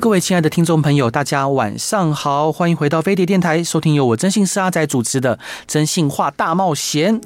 各位亲爱的听众朋友，大家晚上好，欢迎回到飞碟电台，收听由我征信师阿仔主持的《征信话大冒险》。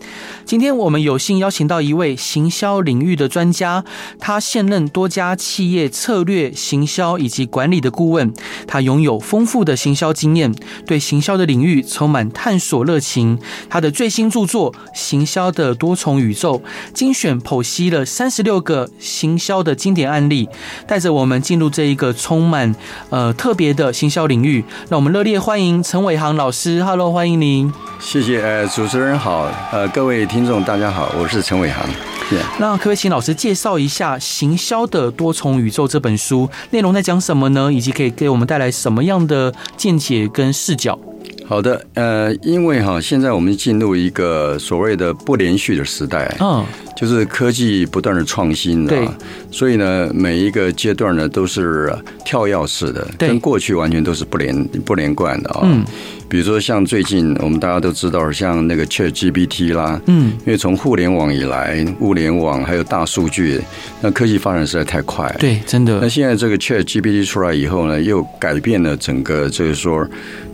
今天我们有幸邀请到一位行销领域的专家，他现任多家企业策略、行销以及管理的顾问，他拥有丰富的行销经验，对行销的领域充满探索热情。他的最新著作《行销的多重宇宙》，精选剖析了三十六个行销的经典案例，带着我们进入这一个充满呃特别的行销领域，那我们热烈欢迎陈伟航老师。Hello，欢迎您。谢谢，呃，主持人好，呃，各位听众大家好，我是陈伟航。Yeah. 那可不可以请老师介绍一下《行销的多重宇宙》这本书内容在讲什么呢？以及可以给我们带来什么样的见解跟视角？好的，呃，因为哈，现在我们进入一个所谓的不连续的时代，嗯，就是科技不断的创新，对，所以呢，每一个阶段呢都是跳跃式的，跟过去完全都是不连不连贯的啊。嗯。比如说，像最近我们大家都知道，像那个 ChatGPT 啦，嗯，因为从互联网以来，物联网还有大数据，那科技发展实在太快。了，对，真的。那现在这个 ChatGPT 出来以后呢，又改变了整个就是说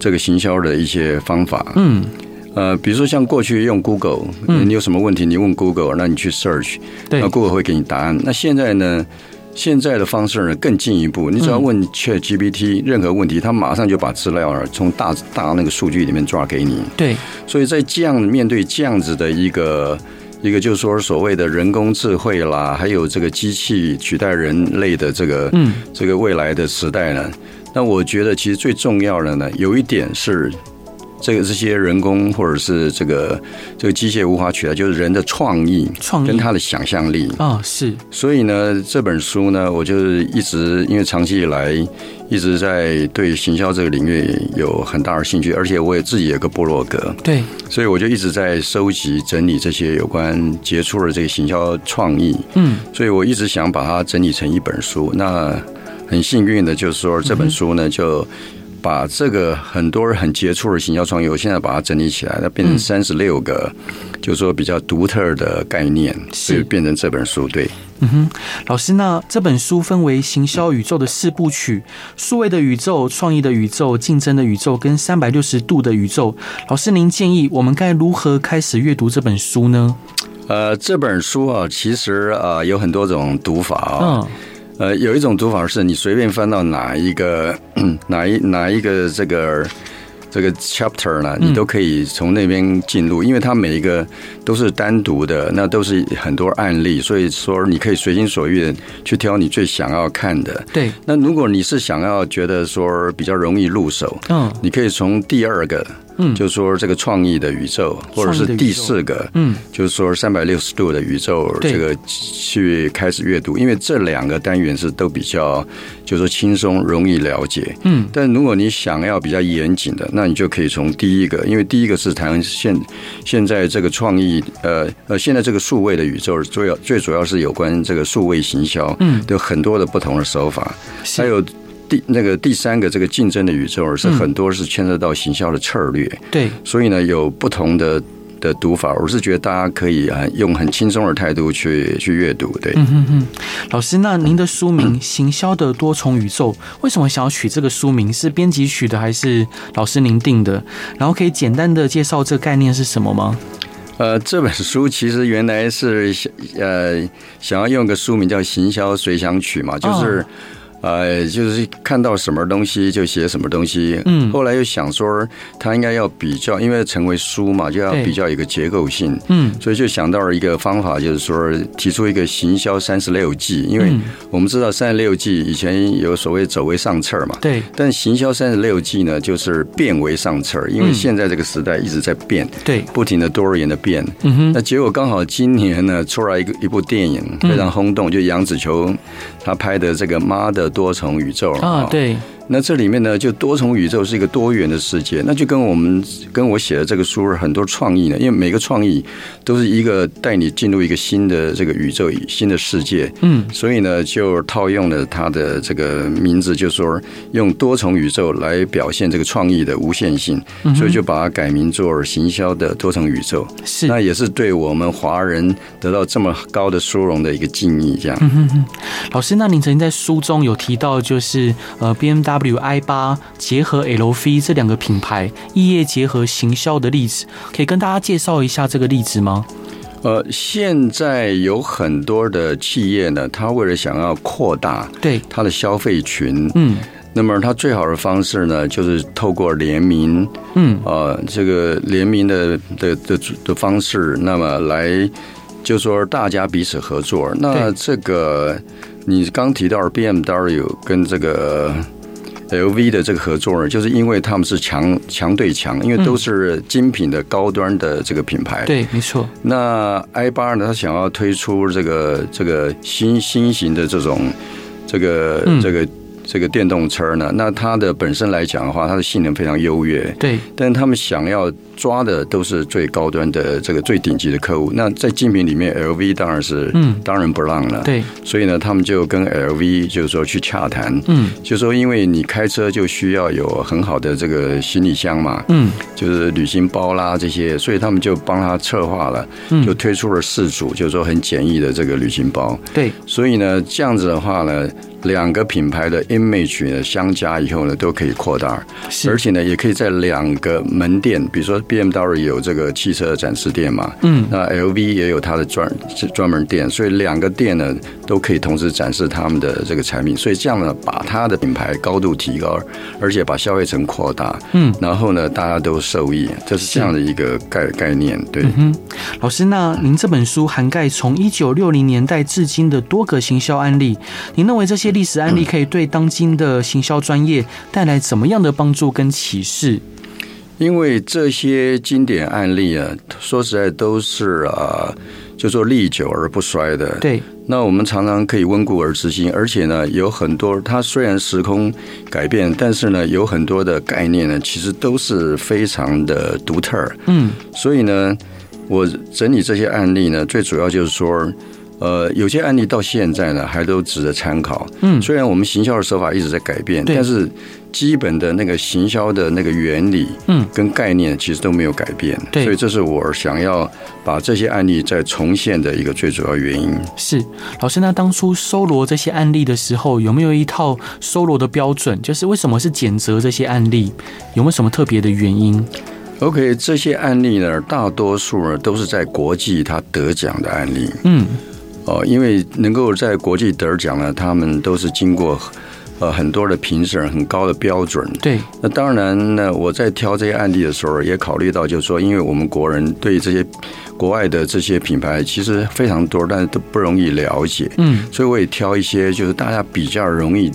这个行销的一些方法，嗯，呃，比如说像过去用 Google，你有什么问题，你问 Google，那你去 search，对，那 Google 会给你答案。那现在呢？现在的方式呢更进一步，你只要问 ChatGPT 任何问题，它马上就把资料从大大那个数据里面抓给你。对，所以在这样面对这样子的一个一个，就是说所谓的人工智慧啦，还有这个机器取代人类的这个嗯这个未来的时代呢，那我觉得其实最重要的呢，有一点是。这个这些人工或者是这个这个机械无法取代，就是人的创意、创意跟他的想象力啊、哦，是。所以呢，这本书呢，我就是一直因为长期以来一直在对行销这个领域有很大的兴趣，而且我也自己有个部落格，对，所以我就一直在收集整理这些有关杰出的这个行销创意，嗯，所以我一直想把它整理成一本书。那很幸运的就是说，这本书呢、嗯、就。把这个很多人很杰出的行销创意，我现在把它整理起来，它变成三十六个，嗯、就是说比较独特的概念，所以变成这本书。对，嗯哼，老师，那这本书分为行销宇宙的四部曲：数位的宇宙、创意的宇宙、竞争的宇宙跟三百六十度的宇宙。老师，您建议我们该如何开始阅读这本书呢？呃，这本书啊，其实啊有很多种读法啊。嗯呃，有一种读法是你随便翻到哪一个 哪一哪一个这个这个 chapter 呢，你都可以从那边进入，因为它每一个都是单独的，那都是很多案例，所以说你可以随心所欲的去挑你最想要看的。对。那如果你是想要觉得说比较容易入手，嗯，你可以从第二个。嗯，就是说这个创意的宇宙，或者是第四个，嗯，就是说三百六十度的宇宙，这个去开始阅读，因为这两个单元是都比较，就是说轻松容易了解，嗯。但如果你想要比较严谨的，那你就可以从第一个，因为第一个是谈现现在这个创意，呃呃，现在这个数位的宇宙，主要最主要是有关这个数位行销，嗯，有很多的不同的手法，还有。第那个第三个这个竞争的宇宙而是很多是牵涉到行销的策略，嗯、对，所以呢有不同的的读法，我是觉得大家可以啊用很轻松的态度去去阅读，对。嗯嗯嗯，老师，那您的书名《行销的多重宇宙》，为什么想要取这个书名？是编辑取的还是老师您定的？然后可以简单的介绍这个概念是什么吗？呃，这本书其实原来是呃想要用个书名叫《行销随想曲》嘛，就是。哦呃，就是看到什么东西就写什么东西。嗯，后来又想说，他应该要比较，因为成为书嘛，就要比较一个结构性。嗯，所以就想到了一个方法，就是说提出一个行销三十六计。因为我们知道三十六计以前有所谓走为上策嘛。对。但行销三十六计呢，就是变为上策，因为现在这个时代一直在变。对。不停的多元的变。嗯哼。那结果刚好今年呢，出来一个一部电影非常轰动，就杨紫琼她拍的这个妈的。多重宇宙啊，对，那这里面呢，就多重宇宙是一个多元的世界，那就跟我们跟我写的这个书很多创意呢，因为每个创意都是一个带你进入一个新的这个宇宙、新的世界，嗯，所以呢，就套用了它的这个名字，就是说用多重宇宙来表现这个创意的无限性，所以就把它改名做行销的多重宇宙。是，那也是对我们华人得到这么高的殊荣的一个敬意。这样，嗯哼哼，老师，那您曾经在书中有提到，就是呃，B M W。W i 八结合 LV 这两个品牌异业结合行销的例子，可以跟大家介绍一下这个例子吗？呃，现在有很多的企业呢，他为了想要扩大对他的消费群，嗯，那么他最好的方式呢，就是透过联名，嗯，呃，这个联名的的的的方式，那么来就说大家彼此合作。那这个你刚提到 BMW 跟这个。L V 的这个合作呢，就是因为他们是强强对强，因为都是精品的高端的这个品牌。对，没错。那 i 八呢，他想要推出这个这个新新型的这种这个这个。这个电动车呢，那它的本身来讲的话，它的性能非常优越。对，但是他们想要抓的都是最高端的这个最顶级的客户。那在竞品里面，LV 当然是嗯，当仁不让了。对，所以呢，他们就跟 LV 就是说去洽谈，嗯，就说因为你开车就需要有很好的这个行李箱嘛，嗯，就是旅行包啦这些，所以他们就帮他策划了，就推出了四组，就是说很简易的这个旅行包。对，所以呢，这样子的话呢。两个品牌的 image 呢相加以后呢，都可以扩大，而且呢，也可以在两个门店，比如说 BMW 有这个汽车展示店嘛，嗯，那 LV 也有它的专专门店，所以两个店呢都可以同时展示他们的这个产品，所以这样呢，把它的品牌高度提高，而且把消费层扩大，嗯，然后呢，大家都受益，这是这样的一个概概念，对。嗯，老师，那您这本书涵盖从一九六零年代至今的多个行销案例，您认为这些？历史案例可以对当今的行销专业带来怎么样的帮助跟启示？因为这些经典案例啊，说实在都是啊，就说历久而不衰的。对，那我们常常可以温故而知新，而且呢，有很多它虽然时空改变，但是呢，有很多的概念呢，其实都是非常的独特。嗯，所以呢，我整理这些案例呢，最主要就是说。呃，有些案例到现在呢，还都值得参考。嗯，虽然我们行销的手法一直在改变，但是基本的那个行销的那个原理，嗯，跟概念其实都没有改变。对，所以这是我想要把这些案例再重现的一个最主要原因。是，老师，那当初搜罗这些案例的时候，有没有一套搜罗的标准？就是为什么是拣择这些案例？有没有什么特别的原因？OK，这些案例呢，大多数呢都是在国际他得奖的案例。嗯。哦，因为能够在国际得奖呢，他们都是经过呃很多的评审，很高的标准。对，那当然呢，我在挑这些案例的时候，也考虑到就是说，因为我们国人对这些国外的这些品牌其实非常多，但是都不容易了解。嗯，所以我也挑一些就是大家比较容易。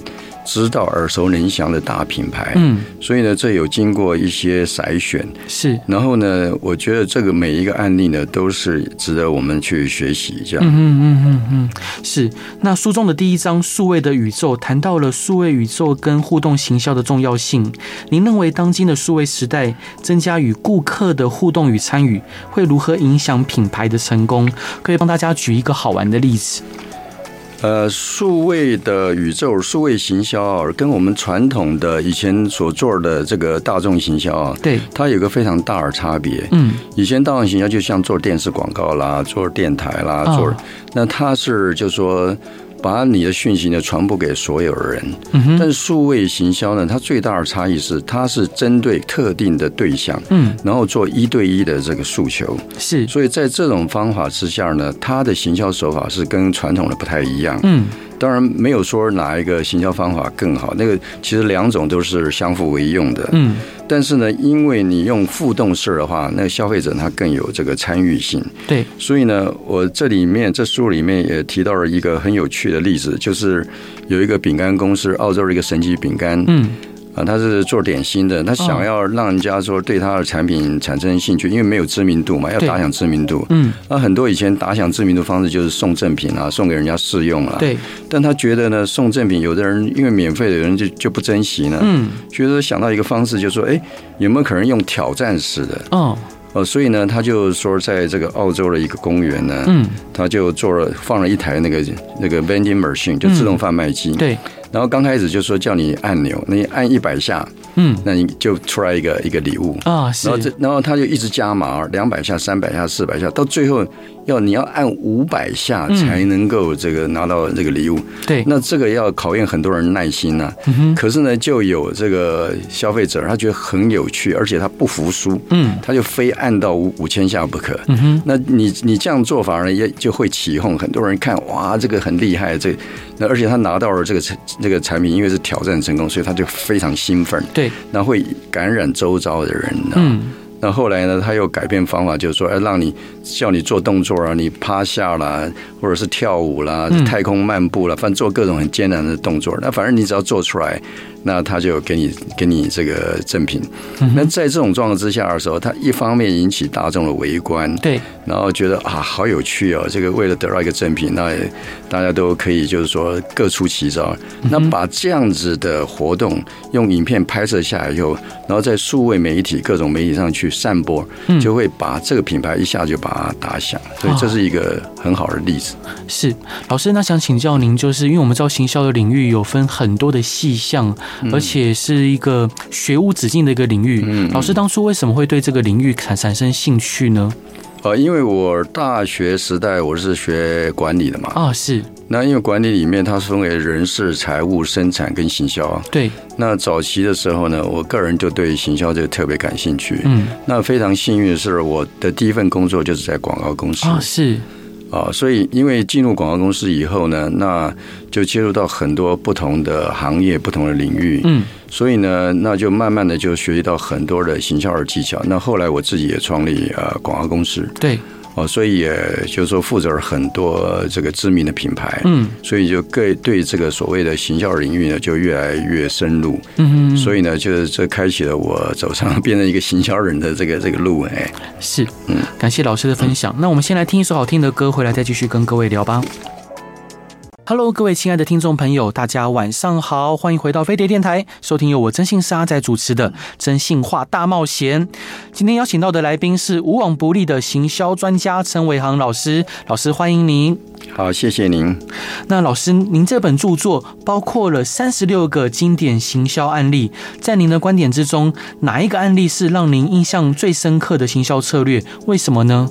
知道耳熟能详的大品牌，嗯，所以呢，这有经过一些筛选，是。然后呢，我觉得这个每一个案例呢，都是值得我们去学习，一下。嗯嗯嗯嗯嗯，是。那书中的第一章《数位的宇宙》谈到了数位宇宙跟互动行销的重要性。您认为当今的数位时代，增加与顾客的互动与参与，会如何影响品牌的成功？可以帮大家举一个好玩的例子。呃，数位的宇宙，数位行销跟我们传统的以前所做的这个大众行销啊，对，它有个非常大的差别。嗯，以前大众行销就像做电视广告啦，做电台啦，做，那它是就说。把你的讯息呢传播给所有人，但是数位行销呢，它最大的差异是，它是针对特定的对象，嗯，然后做一对一的这个诉求，是，所以在这种方法之下呢，它的行销手法是跟传统的不太一样，嗯。当然没有说哪一个行销方法更好，那个其实两种都是相互为用的。嗯，但是呢，因为你用互动式的话，那个消费者他更有这个参与性。对，所以呢，我这里面这书里面也提到了一个很有趣的例子，就是有一个饼干公司，澳洲的一个神奇饼干。嗯。啊，他是做点心的，他想要让人家说对他的产品产生兴趣，因为没有知名度嘛，要打响知名度。嗯，那很多以前打响知名度方式就是送赠品啊，送给人家试用啊。对，但他觉得呢，送赠品有的人因为免费的人就就不珍惜呢。嗯，觉得想到一个方式，就是说，哎，有没有可能用挑战式的？哦。哦，所以呢，他就说，在这个澳洲的一个公园呢，嗯，他就做了放了一台那个那个 vending machine，就自动贩卖机，对。然后刚开始就说叫你按钮，你按一百下，嗯，那你就出来一个一个礼物啊。然后这然后他就一直加码，两百下、三百下、四百下，到最后。要你要按五百下才能够这个拿到这个礼物，对，那这个要考验很多人耐心呐。可是呢，就有这个消费者，他觉得很有趣，而且他不服输，嗯，他就非按到五五千下不可。嗯哼，那你你这样做法呢，也就会起哄，很多人看哇，这个很厉害，这那而且他拿到了这个产这个产品，因为是挑战成功，所以他就非常兴奋，对，那会感染周遭的人，嗯。那后来呢，他又改变方法，就是说，哎，让你叫你做动作啊，你趴下啦，或者是跳舞啦，太空漫步啦，反正做各种很艰难的动作。那反正你只要做出来。那他就给你给你这个赠品。那在这种状况之下的时候，他一方面引起大众的围观，对，然后觉得啊好有趣哦，这个为了得到一个赠品，那大家都可以就是说各出奇招。那把这样子的活动用影片拍摄下来以后，然后在数位媒体各种媒体上去散播，就会把这个品牌一下就把它打响。所以这是一个很好的例子。是老师，那想请教您，就是因为我们知道行销的领域有分很多的细项。而且是一个学无止境的一个领域。嗯，老师当初为什么会对这个领域产产生兴趣呢？呃，因为我大学时代我是学管理的嘛。啊，是。那因为管理里面它是分为人事、财务、生产跟行销。对。那早期的时候呢，我个人就对行销这个特别感兴趣。嗯。那非常幸运的是，我的第一份工作就是在广告公司。啊，是。啊，所以因为进入广告公司以后呢，那就接触到很多不同的行业、不同的领域。嗯，所以呢，那就慢慢的就学习到很多的行销的技巧。那后来我自己也创立呃广告公司。对。哦，所以也就是说负责很多这个知名的品牌，嗯，所以就各对这个所谓的行销领域呢，就越来越深入，嗯嗯，所以呢，就是这开启了我走上 变成一个行销人的这个这个路，哎，是，嗯，感谢老师的分享。那我们先来听一首好听的歌，回来再继续跟各位聊吧。Hello，各位亲爱的听众朋友，大家晚上好，欢迎回到飞碟电台，收听由我真信社阿仔主持的《真心话大冒险》。今天邀请到的来宾是无往不利的行销专家陈伟航老师，老师欢迎您。好，谢谢您。那老师，您这本著作包括了三十六个经典行销案例，在您的观点之中，哪一个案例是让您印象最深刻的行销策略？为什么呢？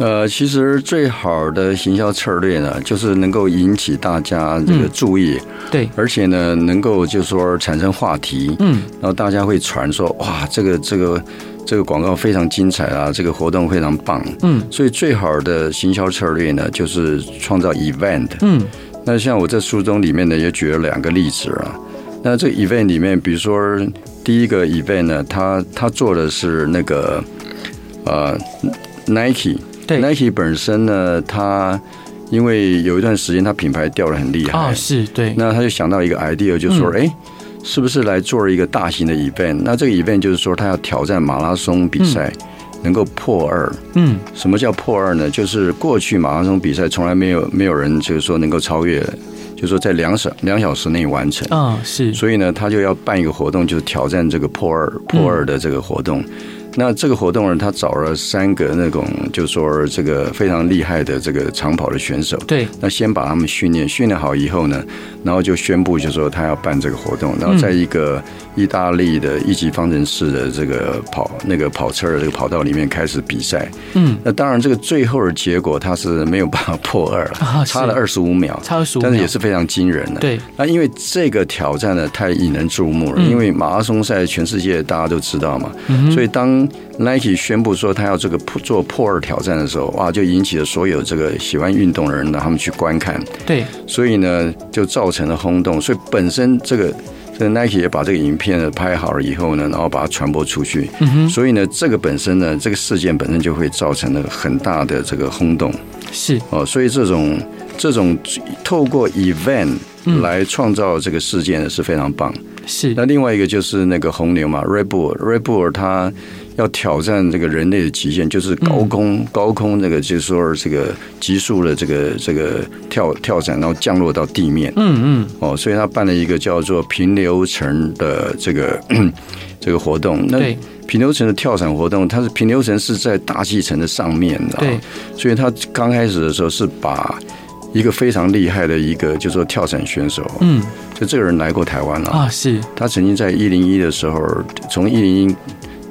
呃，其实最好的行销策略呢，就是能够引起大家这个注意，嗯、对，而且呢，能够就是说产生话题，嗯，然后大家会传说，哇，这个这个这个广告非常精彩啊，这个活动非常棒，嗯，所以最好的行销策略呢，就是创造 event，嗯，那像我在书中里面呢，也举了两个例子啊，那这个 event 里面，比如说第一个 event 呢，他他做的是那个呃 Nike。对 Nike 本身呢，它因为有一段时间它品牌掉得很厉害啊，是对，那他就想到一个 idea，就是说，哎、嗯，是不是来做一个大型的 event？那这个 event 就是说，他要挑战马拉松比赛，能够破二。嗯，什么叫破二呢？就是过去马拉松比赛从来没有没有人就是说能够超越，就是说在两小两小时内完成啊，是。所以呢，他就要办一个活动，就是挑战这个破二破二的这个活动。那这个活动呢，他找了三个那种，就是说这个非常厉害的这个长跑的选手。对。那先把他们训练训练好以后呢，然后就宣布，就说他要办这个活动，然后在一个意大利的一级方程式的这个跑那个跑车的这个跑道里面开始比赛。嗯。那当然，这个最后的结果他是没有办法破二 了，差了二十五秒，差二十五秒，但是也是非常惊人的。对。那因为这个挑战呢，太引人注目了，因为马拉松赛全世界大家都知道嘛，所以当 Nike 宣布说他要这个做破二挑战的时候，哇，就引起了所有这个喜欢运动的人呢，他们去观看。对，所以呢，就造成了轰动。所以本身这个这个 Nike 也把这个影片呢拍好了以后呢，然后把它传播出去。嗯哼。所以呢，这个本身呢，这个事件本身就会造成了很大的这个轰动。是哦，所以这种这种透过 event 来创造这个事件呢是非常棒。是。那另外一个就是那个红牛嘛，Red Bull，Red Bull 它要挑战这个人类的极限，就是高空、嗯、高空那个就是说这个急速的这个这个跳跳伞，然后降落到地面。嗯嗯。哦，所以他办了一个叫做平流层的这个 这个活动。那平流层的跳伞活动，它是平流层是在大气层的上面的。对。所以他刚开始的时候是把一个非常厉害的一个就是说跳伞选手。嗯。就这个人来过台湾了啊，是。他曾经在一零一的时候从一零一。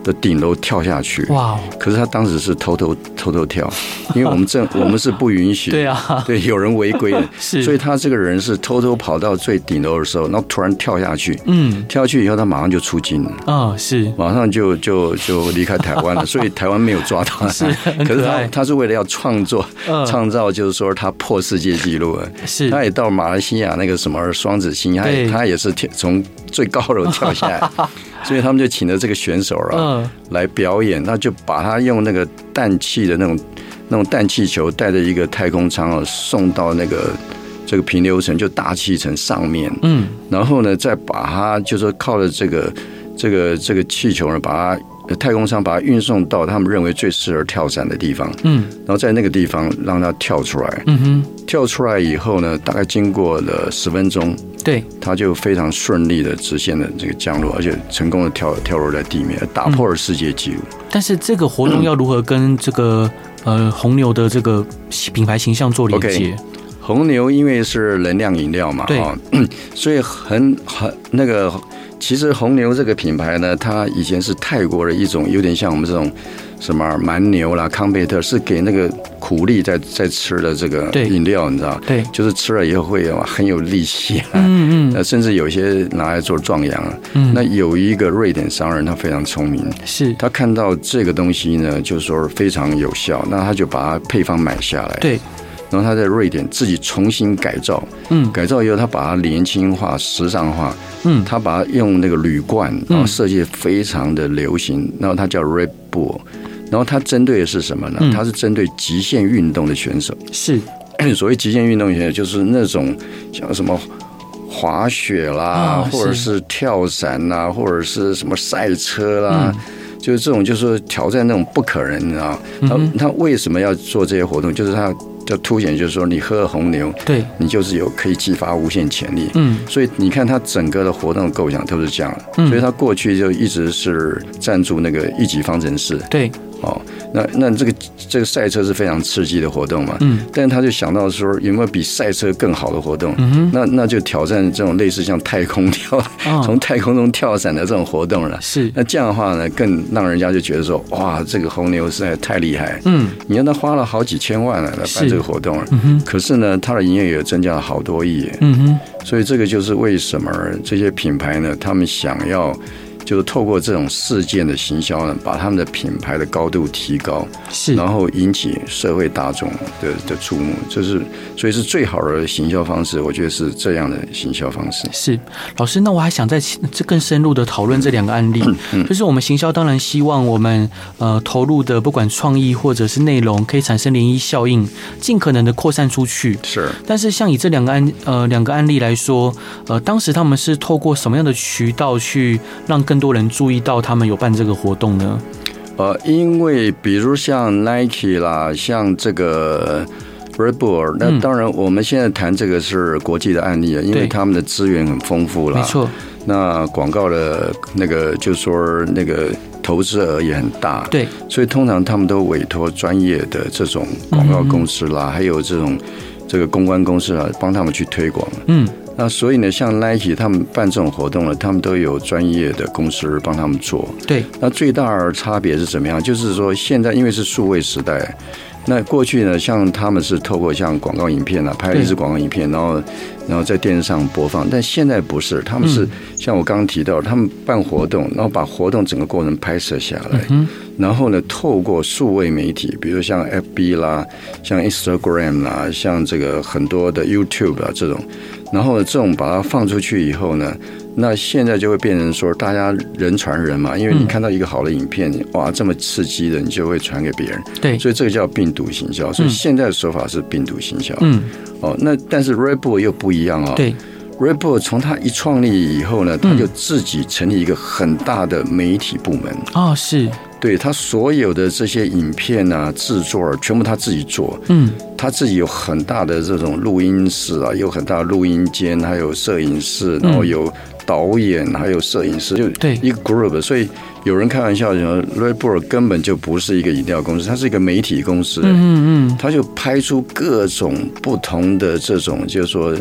的顶楼跳下去，哇！可是他当时是偷偷偷偷跳，因为我们这 我们是不允许，对啊，对，有人违规的，是，所以他这个人是偷偷跑到最顶楼的时候，然后突然跳下去，嗯，跳下去以后他马上就出境了，啊，是，马上就就就离开台湾了，所以台湾没有抓到他，是，可是他他是为了要创作，创造就是说他破世界纪录了，是，他也到马来西亚那个什么双子星，他他也是跳从最高楼跳下来。所以他们就请了这个选手啊来表演，那就把他用那个氮气的那种那种氮气球带着一个太空舱啊送到那个这个平流层，就大气层上面，嗯，然后呢再把它就说靠着这个这个这个气球呢把它。太空舱把它运送到他们认为最适合跳伞的地方，嗯，然后在那个地方让它跳出来，嗯哼，跳出来以后呢，大概经过了十分钟，对，它就非常顺利的直线的这个降落，而且成功的跳跳落在地面，打破了世界纪录。但是这个活动要如何跟这个呃红牛的这个品牌形象做连接？红牛因为是能量饮料嘛，对，所以很很那个。其实红牛这个品牌呢，它以前是泰国的一种，有点像我们这种什么蛮牛啦、康贝特，是给那个苦力在在吃的这个饮料，你知道？对，就是吃了以后会有很有力气，嗯嗯，甚至有些拿来做壮阳。嗯，那有一个瑞典商人，他非常聪明，是他看到这个东西呢，就是说非常有效，那他就把它配方买下来。对。然后他在瑞典自己重新改造，嗯，改造以后他把它年轻化、时尚化，嗯，他把它用那个铝罐，然后设计非常的流行，然后它叫 Red Bull，然后它针对的是什么呢？它是针对极限运动的选手，是 所谓极限运动选手，就是那种像什么滑雪啦，或者是跳伞啦，或者是什么赛车啦，就是这种就是挑战那种不可能，你知道？他他为什么要做这些活动？就是他。就凸显就是说，你喝了红牛，对，你就是有可以激发无限潜力。嗯，所以你看他整个的活动构想都是这样。嗯，所以他过去就一直是赞助那个一级方程式。对。哦，那那这个这个赛车是非常刺激的活动嘛，嗯，但是他就想到说有没有比赛车更好的活动，嗯哼，那那就挑战这种类似像太空跳，从太空中跳伞的这种活动了，是，那这样的话呢，更让人家就觉得说，哇，这个红牛实在太厉害，嗯，你看他花了好几千万来来办这个活动，嗯哼，可是呢，他的营业额增加了好多亿，嗯哼，所以这个就是为什么这些品牌呢，他们想要。就是透过这种事件的行销呢，把他们的品牌的高度提高，是，然后引起社会大众的的注目，就是所以是最好的行销方式。我觉得是这样的行销方式。是老师，那我还想再这更深入的讨论这两个案例。就是我们行销当然希望我们呃投入的不管创意或者是内容，可以产生涟漪效应，尽可能的扩散出去。是，但是像以这两个案呃两个案例来说，呃，当时他们是透过什么样的渠道去让更更多人注意到他们有办这个活动呢？呃，因为比如像 Nike 啦，像这个 Red Bull，那当然我们现在谈这个是国际的案例啊，因为他们的资源很丰富啦。没错。那广告的那个就是说那个投资额也很大，对，所以通常他们都委托专业的这种广告公司啦，还有这种这个公关公司啊，帮他们去推广。嗯。那所以呢，像 Nike 他们办这种活动呢，他们都有专业的公司帮他们做。对。那最大的差别是怎么样？就是说，现在因为是数位时代，那过去呢，像他们是透过像广告影片啊，拍了一支广告影片，然后然后在电视上播放。但现在不是，他们是像我刚刚提到，他们办活动，然后把活动整个过程拍摄下来，嗯然后呢，透过数位媒体，比如像 FB 啦，像 Instagram 啦，像这个很多的 YouTube 啊这种。然后这种把它放出去以后呢，那现在就会变成说，大家人传人嘛，因为你看到一个好的影片，哇，这么刺激的，你就会传给别人。对，所以这个叫病毒行销。所以现在的说法是病毒行销。嗯，哦，那但是 Red Bull 又不一样哦。对 Redbook 从他一创立以后呢，他就自己成立一个很大的媒体部门。啊、哦，是。对他所有的这些影片啊制作全部他自己做，嗯，他自己有很大的这种录音室啊，有很大的录音间，还有摄影室，然后有导演，还有摄影师，就对一个 group，所以。有人开玩笑说，Red Bull 根本就不是一个饮料公司，它是一个媒体公司。嗯嗯，他就拍出各种不同的这种，就是说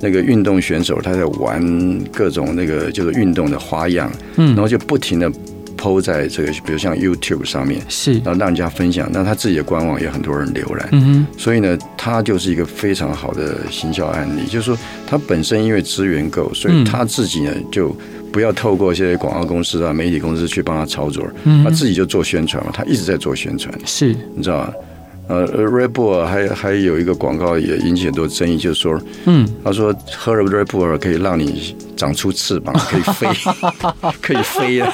那个运动选手他在玩各种那个就是运动的花样，嗯，然后就不停的。PO 在这个，比如像 YouTube 上面，是，然后让人家分享，那他自己的官网也很多人浏览，嗯哼，所以呢，他就是一个非常好的行销案例。就是说，他本身因为资源够，所以他自己呢就不要透过一些广告公司啊、媒体公司去帮他操作，嗯他自己就做宣传嘛，他一直在做宣传，是，你知道吗？呃，Red Bull 还还有一个广告也引起很多争议，就是说，嗯，他说喝了 Red Bull 可以让你长出翅膀，可以飞，可以飞了。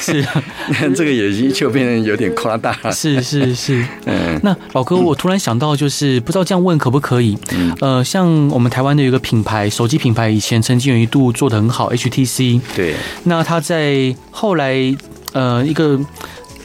是，这个已经就变得有点夸大了。是是是，嗯。那老哥，我突然想到，就是不知道这样问可不可以？嗯。呃，像我们台湾的有一个品牌，手机品牌，以前曾经有一度做的很好，HTC。对。那他在后来，呃，一个。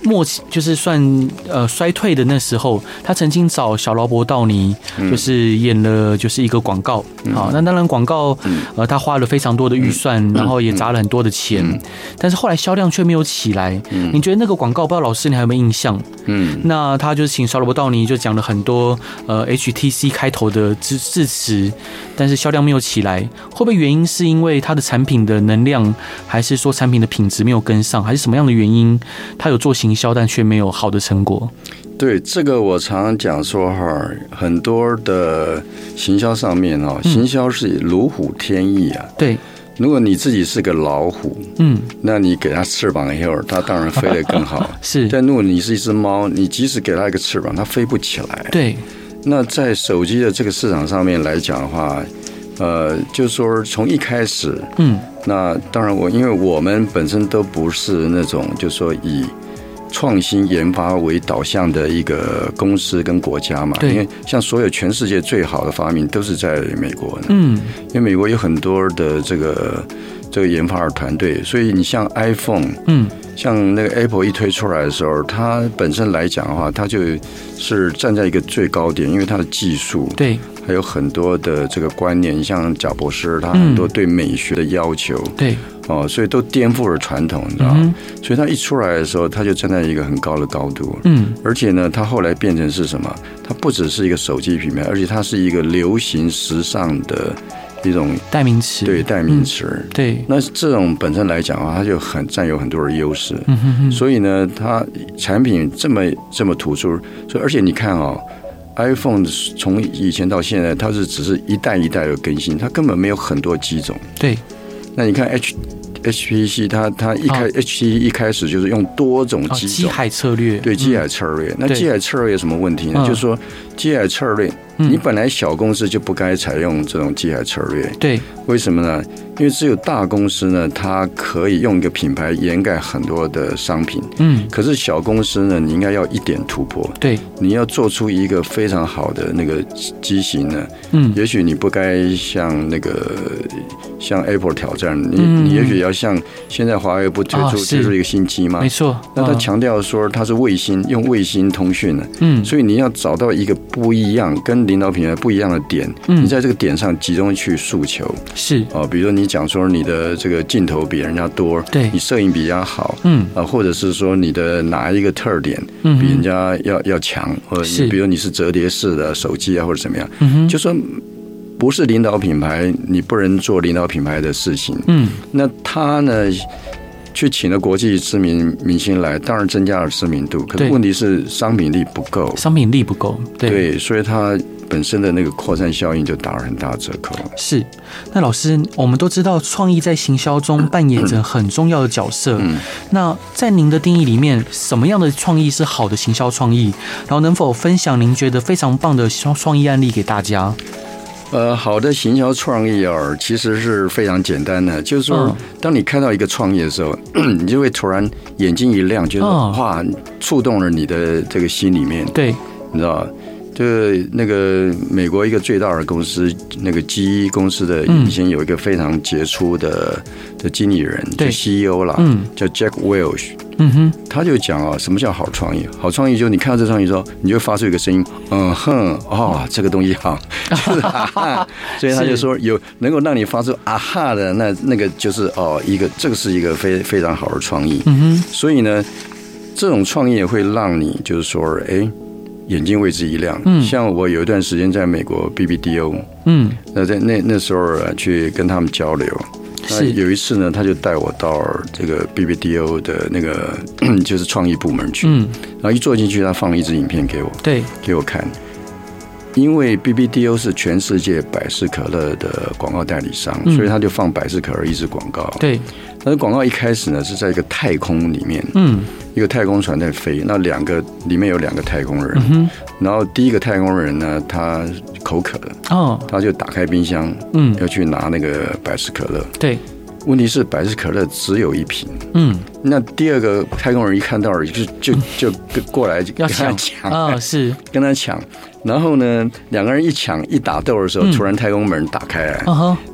末期就是算呃衰退的那时候，他曾经找小劳勃道尼，就是演了就是一个广告，好，那当然广告呃他花了非常多的预算，然后也砸了很多的钱，但是后来销量却没有起来。你觉得那个广告，不知道老师你还有没有印象？嗯，那他就是请小劳勃道尼就讲了很多呃 HTC 开头的字字词，但是销量没有起来，会不会原因是因为他的产品的能量，还是说产品的品质没有跟上，还是什么样的原因？他有做行销，但却没有好的成果。对，这个我常常讲说哈，很多的行销上面哦，行销是如虎添翼啊。对，如果你自己是个老虎，嗯，那你给它翅膀以后，它当然飞得更好。是，但如果你是一只猫，你即使给它一个翅膀，它飞不起来。对，那在手机的这个市场上面来讲的话，呃，就是说从一开始，嗯，那当然我因为我们本身都不是那种，就是说以。创新研发为导向的一个公司跟国家嘛，因为像所有全世界最好的发明都是在美国的，嗯，因为美国有很多的这个这个研发的团队，所以你像 iPhone，嗯，像那个 Apple 一推出来的时候，它本身来讲的话，它就是站在一个最高点，因为它的技术，对。还有很多的这个观念，像贾博士，他很多对美学的要求，嗯、对哦，所以都颠覆了传统，你知道吗？嗯、所以他一出来的时候，他就站在一个很高的高度，嗯，而且呢，他后来变成是什么？他不只是一个手机品牌，而且它是一个流行时尚的一种代名词，对代名词、嗯，对。那这种本身来讲啊，它就很占有很多的优势，嗯哼哼，所以呢，它产品这么这么突出，所以而且你看啊、哦。iPhone 从以前到现在，它是只是一代一代的更新，它根本没有很多机种。对，那你看 H HPC 它它一开 HPC 一开始就是用多种机种，机海策略，对，机海策略。那机海策略有什么问题呢？就是说机海策略。你本来小公司就不该采用这种机海策略，对，为什么呢？因为只有大公司呢，它可以用一个品牌掩盖很多的商品，嗯，可是小公司呢，你应该要一点突破，对，你要做出一个非常好的那个机型呢，嗯，也许你不该像那个像 Apple 挑战，你你也许要像现在华为不推出推出一个新机吗？没错，那他强调说它是卫星，用卫星通讯的，嗯，所以你要找到一个不一样跟领导品牌不一样的点，嗯。你在这个点上集中去诉求，是。哦，比如说你讲说你的这个镜头比人家多，对，你摄影比人家好，嗯。啊，或者是说你的哪一个特点比人家要要强，或者你比如你是折叠式的手机啊，或者怎么样，嗯，就说不是领导品牌，你不能做领导品牌的事情，嗯，那他呢？去请了国际知名明星来，当然增加了知名度。可是问题是商品力不够，商品力不够，对，对，所以它本身的那个扩散效应就打了很大折扣。是，那老师，我们都知道创意在行销中扮演着很重要的角色。嗯，那在您的定义里面，什么样的创意是好的行销创意？然后能否分享您觉得非常棒的创创意案例给大家？呃，好的行销创意啊，其实是非常简单的，就是说，当你看到一个创意的时候，你就会突然眼睛一亮，就是哇，触动了你的这个心里面。对，你知道，就是那个美国一个最大的公司，那个 GE 公司的以前有一个非常杰出的的经理人，就 CEO 啦，叫 Jack Welch。嗯哼，他就讲啊，什么叫好创意？好创意就是你看到这创意之后，你就发出一个声音，嗯哼，哦，这个东西好，就是啊哈。所以他就说，有能够让你发出啊哈的那那个就是哦，一个这个是一个非非常好的创意。嗯哼，所以呢，这种创意会让你就是说，哎。眼睛为之一亮。嗯，像我有一段时间在美国 BBDO，嗯，那在那那时候去跟他们交流。是有一次呢，他就带我到这个 BBDO 的那个 就是创意部门去。嗯，然后一坐进去，他放了一支影片给我，对，给我看。因为 BBDO 是全世界百事可乐的广告代理商，所以他就放百事可乐一支广告。对。那广告一开始呢，是在一个太空里面，嗯，一个太空船在飞，那两个里面有两个太空人，嗯，然后第一个太空人呢，他口渴了，哦，他就打开冰箱，嗯，要去拿那个百事可乐，对，问题是百事可乐只有一瓶，嗯，那第二个太空人一看到就就就过来要跟他抢，啊，是。跟他抢。然后呢，两个人一抢一打斗的时候，突然太空门打开来，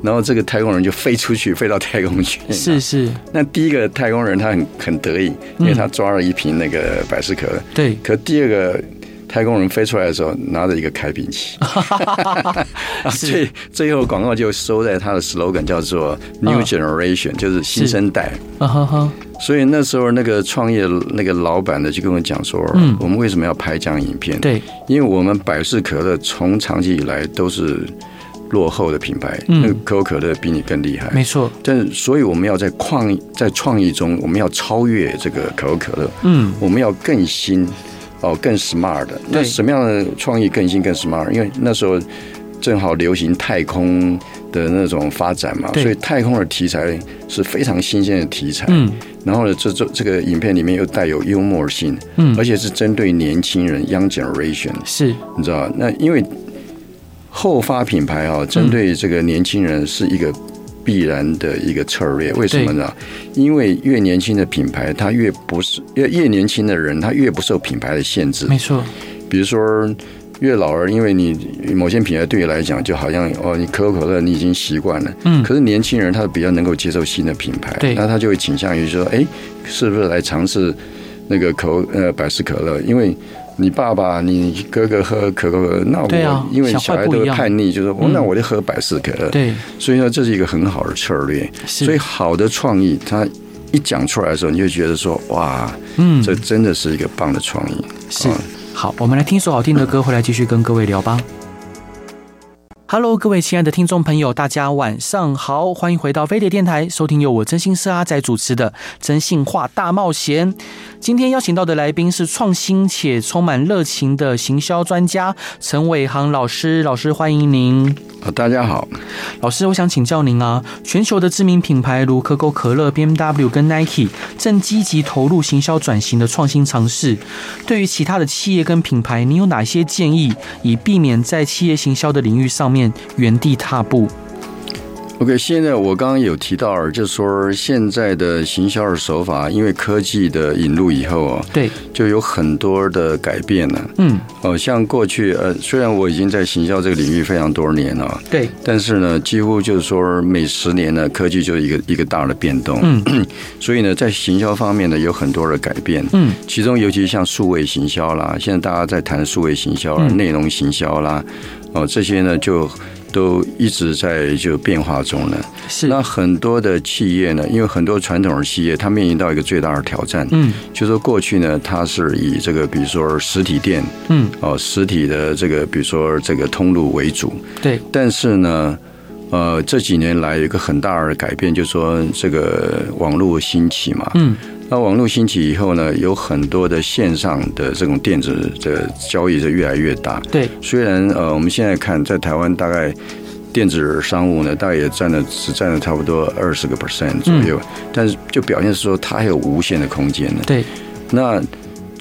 然后这个太空人就飞出去，飞到太空去。是是。那第一个太空人他很很得意，因为他抓了一瓶那个百事可乐。对。可第二个太空人飞出来的时候，拿着一个开瓶器。最最后广告就收在他的 slogan 叫做 New Generation，就是新生代。所以那时候那个创业那个老板呢，就跟我讲说，嗯，我们为什么要拍这样影片？对，因为我们百事可乐从长期以来都是落后的品牌，嗯，那个可口可乐比你更厉害，没错。但是所以我们要在创在创意中，我们要超越这个可口可乐，嗯，我们要更新哦，更 smart 的。那什么样的创意更新更 smart？因为那时候正好流行太空的那种发展嘛，所以太空的题材是非常新鲜的题材。嗯。然后呢，这这这个影片里面又带有幽默性，嗯，而且是针对年轻人 （young generation），是，你知道那因为后发品牌啊，针对这个年轻人是一个必然的一个策略。为什么呢？因为越年轻的品牌，它越不是越越年轻的人，他越不受品牌的限制。没错，比如说。越老了，因为你某些品牌对你来讲，就好像哦，你可口可乐你已经习惯了，嗯，可是年轻人他比较能够接受新的品牌，对，那他就会倾向于说，哎，是不是来尝试那个可呃百事可乐？因为你爸爸、你哥哥喝可口可乐，那我、啊、因为小孩都叛逆，就是哦，那我就喝百事可乐，对，所以说这是一个很好的策略，所以好的创意，它一讲出来的时候，你就觉得说，哇，嗯，这真的是一个棒的创意，是。好，我们来听首好听的歌，回来继续跟各位聊吧。Hello，各位亲爱的听众朋友，大家晚上好，欢迎回到飞碟电台，收听由我真心是阿仔主持的《真心话大冒险》。今天邀请到的来宾是创新且充满热情的行销专家陈伟航老师，老师欢迎您。大家好，老师，我想请教您啊，全球的知名品牌如可口可乐、BMW 跟 Nike 正积极投入行销转型的创新尝试。对于其他的企业跟品牌，你有哪些建议，以避免在企业行销的领域上面原地踏步？OK，现在我刚刚有提到，就是说现在的行销的手法，因为科技的引入以后啊，对，就有很多的改变了。嗯，哦，像过去呃，虽然我已经在行销这个领域非常多年了，对，但是呢，几乎就是说每十年呢，科技就一个一个大的变动。嗯，所以呢，在行销方面呢，有很多的改变。嗯，其中尤其像数位行销啦，现在大家在谈数位行销啦，内容行销啦，哦，这些呢就。都一直在就变化中呢。是。那很多的企业呢，因为很多传统的企业，它面临到一个最大的挑战。嗯。就是说过去呢，它是以这个比如说实体店，嗯，哦，实体的这个比如说这个通路为主。对。但是呢，呃，这几年来有一个很大的改变，就是说这个网络兴起嘛。嗯。那网络兴起以后呢，有很多的线上的这种电子的交易是越来越大。对，虽然呃，我们现在看在台湾大概电子商务呢，大概也占了只占了差不多二十个 percent 左右，嗯，但是就表现是说它还有无限的空间呢。对，那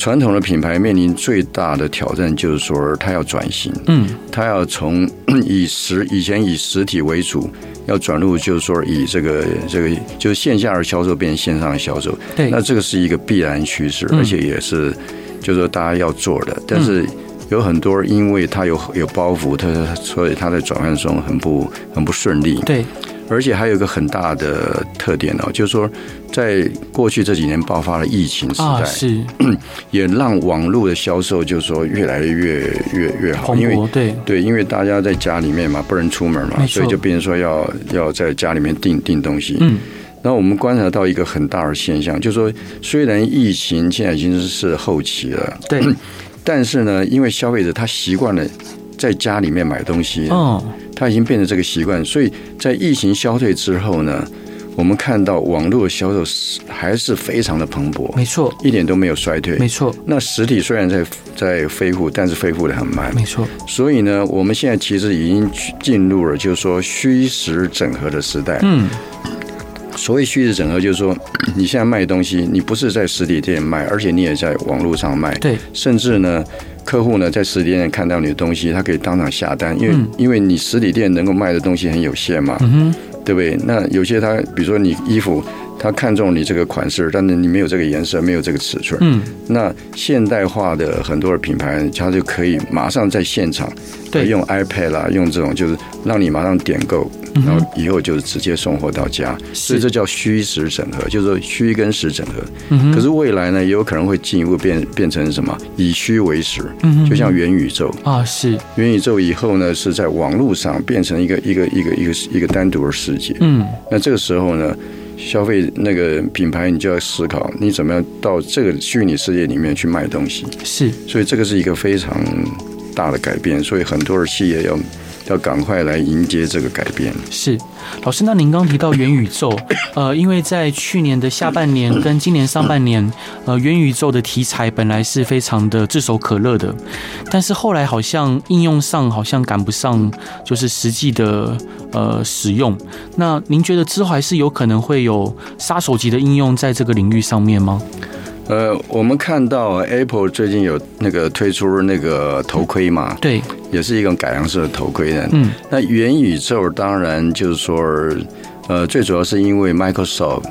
传统的品牌面临最大的挑战就是说，它要转型。嗯，它要从 以实以前以实体为主。要转入，就是说以这个这个就是线下的销售变成线上的销售，对，那这个是一个必然趋势，而且也是就是说大家要做的。但是有很多因为它有有包袱，它所以它在转换中很不很不顺利。对。而且还有一个很大的特点哦，就是说，在过去这几年爆发了疫情时代，啊、是。也让网络的销售就是说越来越越越好，因为对。对，因为大家在家里面嘛，不能出门嘛，所以就变成说要要在家里面订订东西。嗯，然后我们观察到一个很大的现象，就是说，虽然疫情现在已经是后期了，对，但是呢，因为消费者他习惯了在家里面买东西，哦。他已经变成这个习惯，所以在疫情消退之后呢，我们看到网络销售还是非常的蓬勃，没错，一点都没有衰退，没错。那实体虽然在在恢复，但是恢复的很慢，没错。所以呢，我们现在其实已经进入了就是说虚实整合的时代。嗯，所谓虚实整合，就是说 你现在卖东西，你不是在实体店卖，而且你也在网络上卖，对，甚至呢。客户呢，在实体店看到你的东西，他可以当场下单，因为、嗯、因为你实体店能够卖的东西很有限嘛，嗯、对不对？那有些他，比如说你衣服，他看中你这个款式，但是你没有这个颜色，没有这个尺寸，嗯，那现代化的很多的品牌，它就可以马上在现场，对，用 iPad 啦，用这种就是让你马上点购。然后以后就是直接送货到家，所以这叫虚实整合，就是说虚跟实整合。嗯。可是未来呢，也有可能会进一步变变成什么？以虚为实。嗯。就像元宇宙啊，是元宇宙以后呢，是在网络上变成一个一个一个一个一个单独的世界。嗯。那这个时候呢，消费那个品牌，你就要思考，你怎么样到这个虚拟世界里面去卖东西？是。所以这个是一个非常大的改变，所以很多的企业要。要赶快来迎接这个改变。是，老师，那您刚提到元宇宙，呃，因为在去年的下半年跟今年上半年，呃，元宇宙的题材本来是非常的炙手可热的，但是后来好像应用上好像赶不上，就是实际的呃使用。那您觉得之后还是有可能会有杀手级的应用在这个领域上面吗？呃，我们看到 Apple 最近有那个推出那个头盔嘛，对，也是一种改良式的头盔呢。嗯，那元宇宙当然就是说，呃，最主要是因为 Microsoft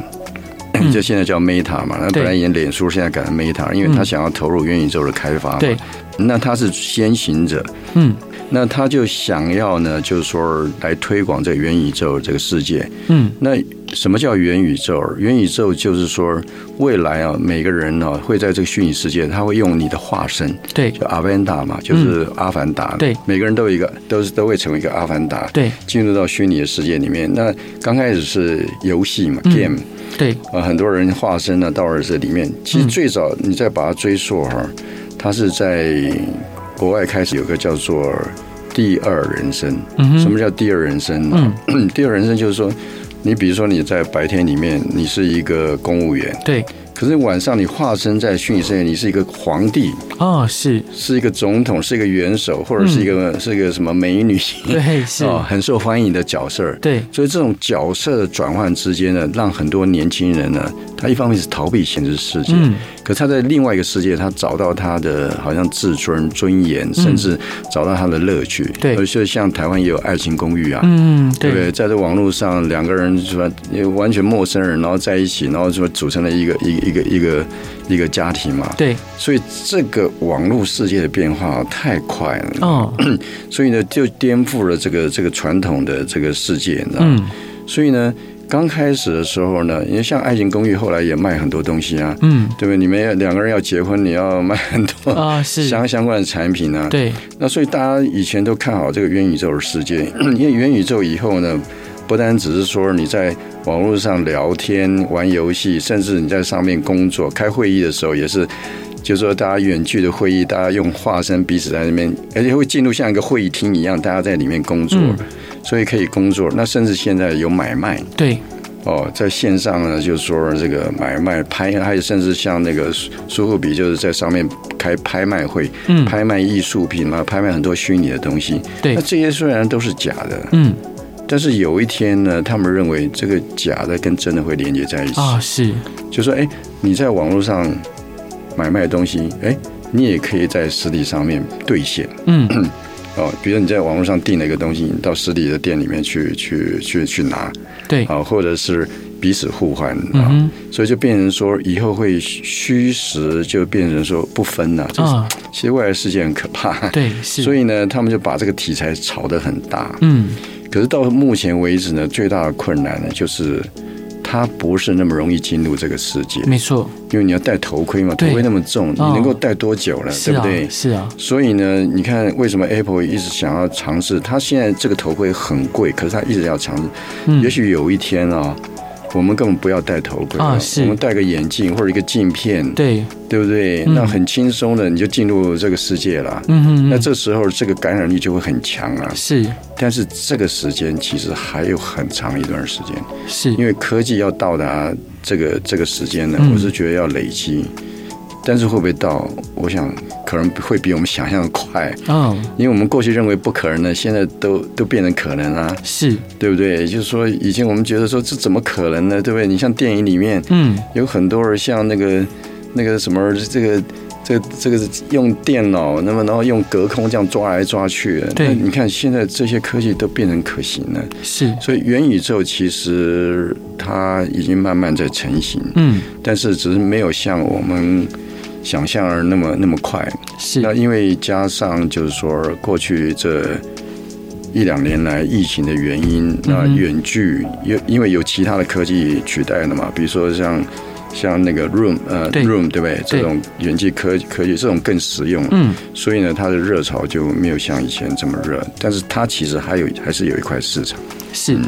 就现在叫 Meta 嘛，那本来演脸书，现在改成 Meta，因为他想要投入元宇宙的开发嘛。对，那他是先行者。嗯。那他就想要呢，就是说来推广这个元宇宙这个世界。嗯，那什么叫元宇宙？元宇宙就是说，未来啊，每个人呢会在这个虚拟世界，他会用你的化身，对，就阿凡达嘛，就是阿凡达。对，每个人都有一个，都是都会成为一个阿凡达。对，进入到虚拟的世界里面。那刚开始是游戏嘛，game。对，啊，很多人化身呢到了这里面。其实最早你再把它追溯哈，它是在。国外开始有个叫做第二人生，什么叫第二人生呢？第二人生就是说，你比如说你在白天里面，你是一个公务员，对。可是晚上你化身在虚拟世界，你是一个皇帝。哦，是。是一个总统，是一个元首，或者是一个、嗯、是一个什么美女，对，是。哦，很受欢迎的角色，对。所以这种角色的转换之间呢，让很多年轻人呢，他一方面是逃避现实世界，嗯，可他在另外一个世界，他找到他的好像自尊、尊严，甚至找到他的乐趣，对。而且像台湾也有爱情公寓啊，嗯，对不对？在这网络上，两个人是吧完全陌生人，然后在一起，然后说组成了一个一个。一个一个一个家庭嘛，对，所以这个网络世界的变化太快了，哦，所以呢，就颠覆了这个这个传统的这个世界，你知道吗？嗯，所以呢，刚开始的时候呢，因为像爱情公寓后来也卖很多东西啊，嗯，对不对？你们两个人要结婚，你要卖很多啊，是相相关的产品啊，对。那所以大家以前都看好这个元宇宙的世界，因为元宇宙以后呢。不单只是说你在网络上聊天、玩游戏，甚至你在上面工作、开会议的时候，也是，就是说大家远距的会议，大家用化身彼此在那边，而且会进入像一个会议厅一样，大家在里面工作，嗯、所以可以工作。那甚至现在有买卖，对，哦，在线上呢，就是说这个买卖拍，还有甚至像那个苏富比，就是在上面开拍卖会，嗯，拍卖艺术品嘛，拍卖很多虚拟的东西，对，那这些虽然都是假的，嗯。但是有一天呢，他们认为这个假的跟真的会连接在一起。啊，是，就说哎，你在网络上买卖东西，哎，你也可以在实体上面兑现，嗯，哦，比如你在网络上订了一个东西，你到实体的店里面去去去去拿，对，啊，或者是彼此互换啊，所以就变成说以后会虚实就变成说不分了。啊，其实未来世界很可怕。对，所以呢，他们就把这个题材炒得很大。嗯，可是到目前为止呢，最大的困难呢，就是它不是那么容易进入这个世界。没错，因为你要戴头盔嘛，头盔那么重，你能够戴多久了？对不对？是啊。所以呢，你看为什么 Apple 一直想要尝试？它现在这个头盔很贵，可是它一直要尝试。也许有一天啊。我们根本不要戴头盔啊，是我们戴个眼镜或者一个镜片，对对不对？嗯、那很轻松的你就进入这个世界了。嗯哼嗯，那这时候这个感染力就会很强啊。是，但是这个时间其实还有很长一段时间，是因为科技要到达这个这个时间呢，嗯、我是觉得要累积。但是会不会到？我想可能会比我们想象的快。嗯，因为我们过去认为不可能的，现在都都变成可能啊。是，对不对？也就是说，以前我们觉得说这怎么可能呢？对不对？你像电影里面，嗯，有很多人像那个那个什么这个这个这个用电脑，那么然后用隔空这样抓来抓去。对，你看现在这些科技都变成可行了。是，所以元宇宙其实它已经慢慢在成型。嗯，但是只是没有像我们。想象而那么那么快，是。那因为加上就是说过去这一两年来疫情的原因，那远距因因为有其他的科技取代了嘛，比如说像像那个 Room 呃对。Room 对不对？这种远距科科技这种更实用，嗯，所以呢它的热潮就没有像以前这么热，但是它其实还有还是有一块市场。是，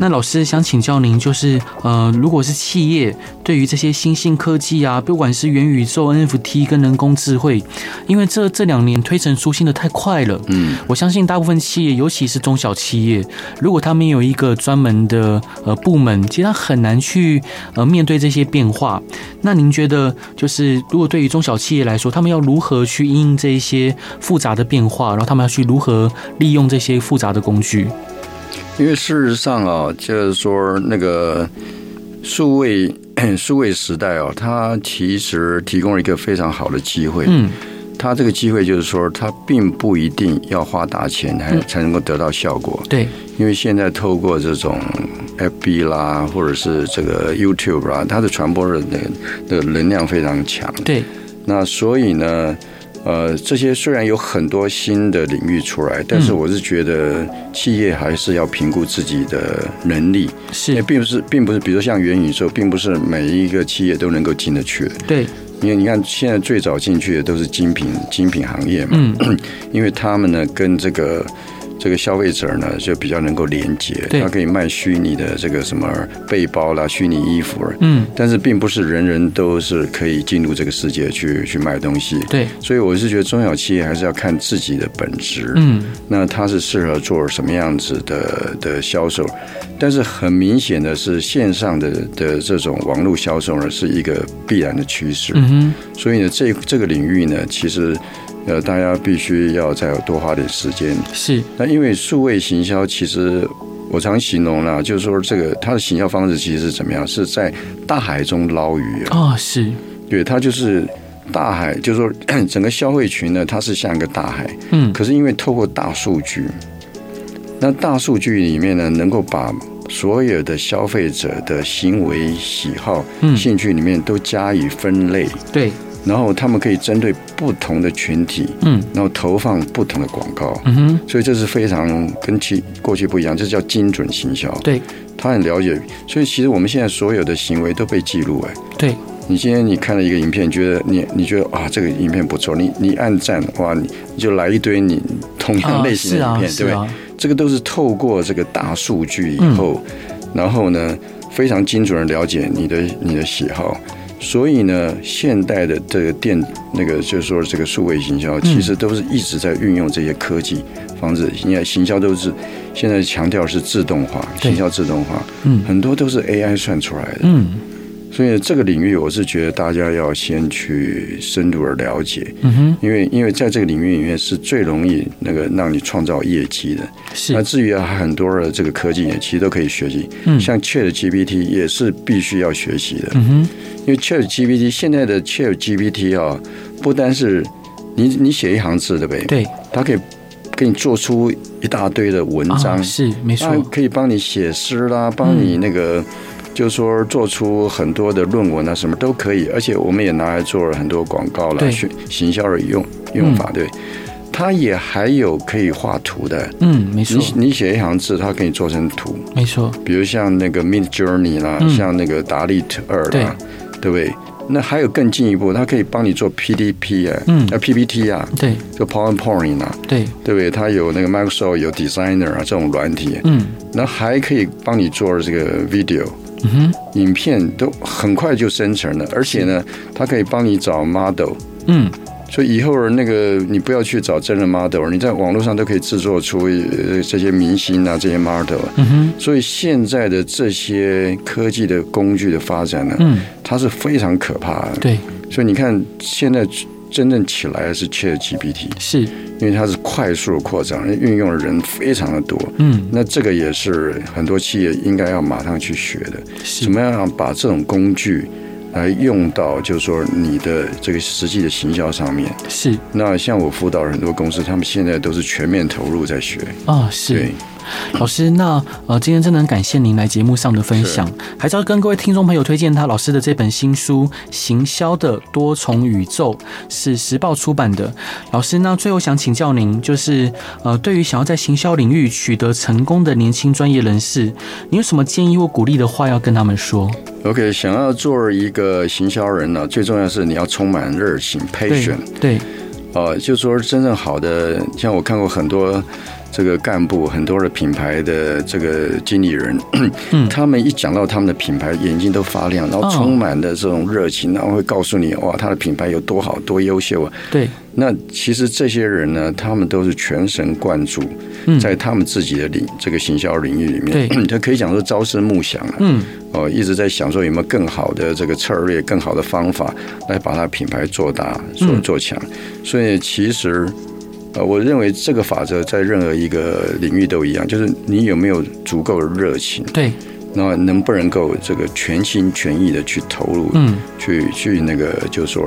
那老师想请教您，就是呃，如果是企业对于这些新兴科技啊，不管是元宇宙、NFT 跟人工智慧，因为这这两年推陈出新的太快了，嗯，我相信大部分企业，尤其是中小企业，如果他们有一个专门的呃部门，其实他很难去呃面对这些变化。那您觉得，就是如果对于中小企业来说，他们要如何去因应这一些复杂的变化，然后他们要去如何利用这些复杂的工具？因为事实上啊，就是说那个数位 数位时代哦，它其实提供了一个非常好的机会。嗯，它这个机会就是说，它并不一定要花大钱才才能够得到效果。对，因为现在透过这种 FB 啦，或者是这个 YouTube 啦，它的传播的那个的能量非常强。对，那所以呢。呃，这些虽然有很多新的领域出来，但是我是觉得企业还是要评估自己的能力，是，并不是，并不是，比如像元宇宙，并不是每一个企业都能够进得去的。对，因为你看现在最早进去的都是精品精品行业嘛，嗯，因为他们呢跟这个。这个消费者呢，就比较能够连接，他可以卖虚拟的这个什么背包啦、虚拟衣服，嗯，但是并不是人人都是可以进入这个世界去去卖东西，对，所以我是觉得中小企业还是要看自己的本质，嗯，那它是适合做什么样子的的销售，但是很明显的是线上的的这种网络销售呢是一个必然的趋势，嗯哼，所以呢这这个领域呢其实。呃，大家必须要再多花点时间。是，那因为数位行销，其实我常形容啦，就是说这个它的行销方式其实是怎么样？是在大海中捞鱼啊。哦，是，对，它就是大海，就是说整个消费群呢，它是像一个大海。嗯。可是因为透过大数据，那大数据里面呢，能够把所有的消费者的行为喜好、嗯、兴趣里面都加以分类。对。然后他们可以针对不同的群体，嗯，然后投放不同的广告，嗯哼，所以这是非常跟其过去不一样，这叫精准行销。对，他很了解，所以其实我们现在所有的行为都被记录。哎，对，你今天你看了一个影片，觉得你你觉得啊这个影片不错，你你按赞，哇，你你就来一堆你同样类型的影片，对不对？这个都是透过这个大数据以后，然后呢非常精准的了解你的你的喜好。所以呢，现代的这个电那个就是说这个数位行销，其实都是一直在运用这些科技方式。现在行销都是现在强调是自动化，行销自动化，嗯，很多都是 AI 算出来的，嗯。所以这个领域，我是觉得大家要先去深入的了解，嗯哼，因为因为在这个领域里面是最容易那个让你创造业绩的。是。那至于很多的这个科技也，其实都可以学习。嗯。像 ChatGPT 也是必须要学习的。嗯哼。因为 ChatGPT 现在的 ChatGPT 啊，不单是你你写一行字的呗对？对。它可以给你做出一大堆的文章。是没错。可以帮你写诗啦，帮你那个。就是说做出很多的论文啊，什么都可以，而且我们也拿来做了很多广告了，行行销的用用法，对。它也还有可以画图的，嗯，没错。你你写一行字，它可以做成图，没错。比如像那个 Midjourney 啦，嗯、像那个达利特二啦，对，对不对？那还有更进一步，它可以帮你做 PDP 啊，嗯，啊 PPT 啊，对，就 PowerPoint 啊，对，对不对？它有那个 Microsoft 有 Designer 啊这种软体，嗯，那还可以帮你做这个 video，嗯哼，影片都很快就生成了，而且呢，它可以帮你找 model，嗯。所以以后那个你不要去找真人 model，你在网络上都可以制作出这些明星啊这些 model。嗯哼。所以现在的这些科技的工具的发展呢，嗯，它是非常可怕的。对。所以你看，现在真正起来的是 ChatGPT，是因为它是快速扩张，运用的人非常的多。嗯。那这个也是很多企业应该要马上去学的。怎么样把这种工具？来用到，就是说你的这个实际的行销上面是。那像我辅导很多公司，他们现在都是全面投入在学啊，是。对。老师，那呃，今天真的很感谢您来节目上的分享，还是要跟各位听众朋友推荐他老师的这本新书《行销的多重宇宙》，是时报出版的。老师，那最后想请教您，就是呃，对于想要在行销领域取得成功的年轻专业人士，你有什么建议或鼓励的话要跟他们说？OK，想要做一个行销人呢，最重要是你要充满热情，passion。对。哦、呃，就说真正好的，像我看过很多。这个干部很多的品牌的这个经理人，嗯、他们一讲到他们的品牌，眼睛都发亮，然后充满的这种热情，然后会告诉你哇，他的品牌有多好多优秀啊。对，那其实这些人呢，他们都是全神贯注在他们自己的领这个行销领域里面，他 可以讲说朝思暮想啊，嗯，哦，一直在想说有没有更好的这个策略、更好的方法来把他品牌做大、做做强。所以其实。呃，我认为这个法则在任何一个领域都一样，就是你有没有足够的热情，对，那能不能够这个全心全意的去投入，嗯，去去那个就是说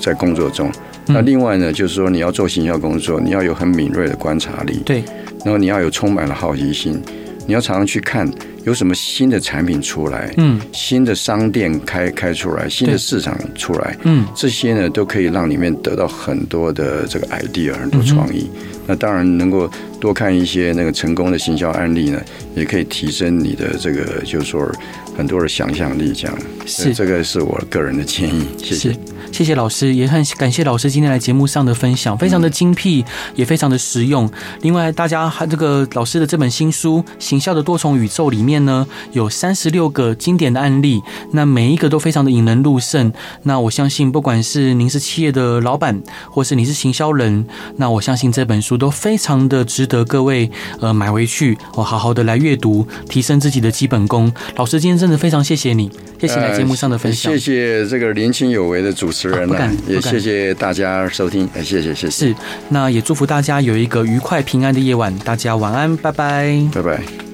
在工作中，那另外呢，就是说你要做行销工作，你要有很敏锐的观察力，对，然后你要有充满了好奇心，你要常常去看。有什么新的产品出来，嗯，新的商店开开出来，新的市场出来，嗯，这些呢都可以让里面得到很多的这个 idea，很多创意。嗯、那当然能够多看一些那个成功的行销案例呢，也可以提升你的这个就是说很多的想象力。这样是这个是我个人的建议。谢谢。谢谢老师，也很感谢老师今天来节目上的分享，非常的精辟，也非常的实用。另外，大家还这个老师的这本新书《行销的多重宇宙》里面呢，有三十六个经典的案例，那每一个都非常的引人入胜。那我相信，不管是您是企业的老板，或是你是行销人，那我相信这本书都非常的值得各位呃买回去，我好好的来阅读，提升自己的基本功。老师今天真的非常谢谢你，谢谢来节目上的分享，谢谢这个年轻有为的主持。主持人呢，也谢谢大家收听，哎，谢谢谢谢。是，那也祝福大家有一个愉快平安的夜晚，大家晚安，拜拜，拜拜。